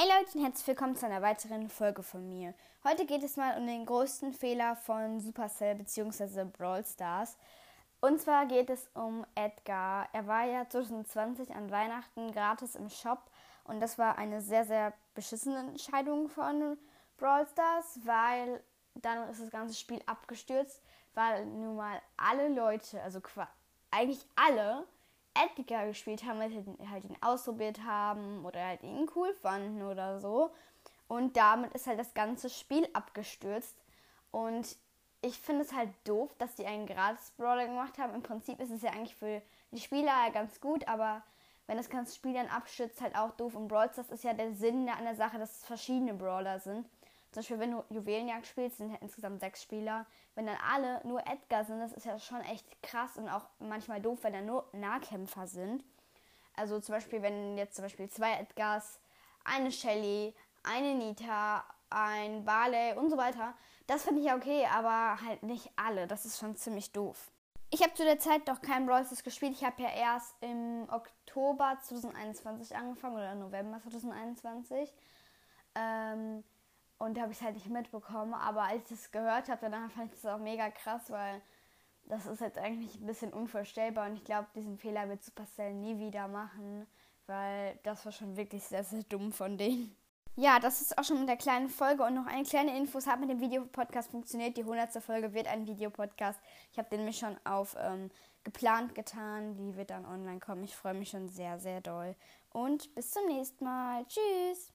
Hey Leute und herzlich willkommen zu einer weiteren Folge von mir. Heute geht es mal um den größten Fehler von Supercell bzw. Brawl Stars. Und zwar geht es um Edgar. Er war ja 2020 an Weihnachten gratis im Shop und das war eine sehr, sehr beschissene Entscheidung von Brawl Stars, weil dann ist das ganze Spiel abgestürzt, weil nun mal alle Leute, also eigentlich alle, Edgar gespielt haben, weil sie halt ihn ausprobiert haben oder halt ihn cool fanden oder so. Und damit ist halt das ganze Spiel abgestürzt. Und ich finde es halt doof, dass die einen Gratis-Brawler gemacht haben. Im Prinzip ist es ja eigentlich für die Spieler ganz gut, aber wenn das ganze Spiel dann abstürzt, halt auch doof. Und Brawl Stars ist ja der Sinn an der Sache, dass es verschiedene Brawler sind. Zum Beispiel, wenn du Juwelenjagd spielst, sind halt insgesamt sechs Spieler. Wenn dann alle nur Edgar sind, das ist ja schon echt krass und auch manchmal doof, wenn da nur Nahkämpfer sind. Also zum Beispiel, wenn jetzt zum Beispiel zwei Edgars, eine Shelly, eine Nita, ein Barley und so weiter, das finde ich ja okay, aber halt nicht alle. Das ist schon ziemlich doof. Ich habe zu der Zeit doch kein Brawl Stars gespielt. Ich habe ja erst im Oktober 2021 angefangen oder November 2021. Ähm, und da habe ich es halt nicht mitbekommen. Aber als ich es gehört habe, danach fand ich das auch mega krass, weil das ist jetzt eigentlich ein bisschen unvorstellbar. Und ich glaube, diesen Fehler wird Supercell nie wieder machen, weil das war schon wirklich sehr, sehr dumm von denen. Ja, das ist auch schon mit der kleinen Folge und noch eine kleine Info. Es hat mit dem Videopodcast funktioniert. Die 100. Folge wird ein Videopodcast. Ich habe den mir schon auf ähm, geplant getan. Die wird dann online kommen. Ich freue mich schon sehr, sehr doll. Und bis zum nächsten Mal. Tschüss.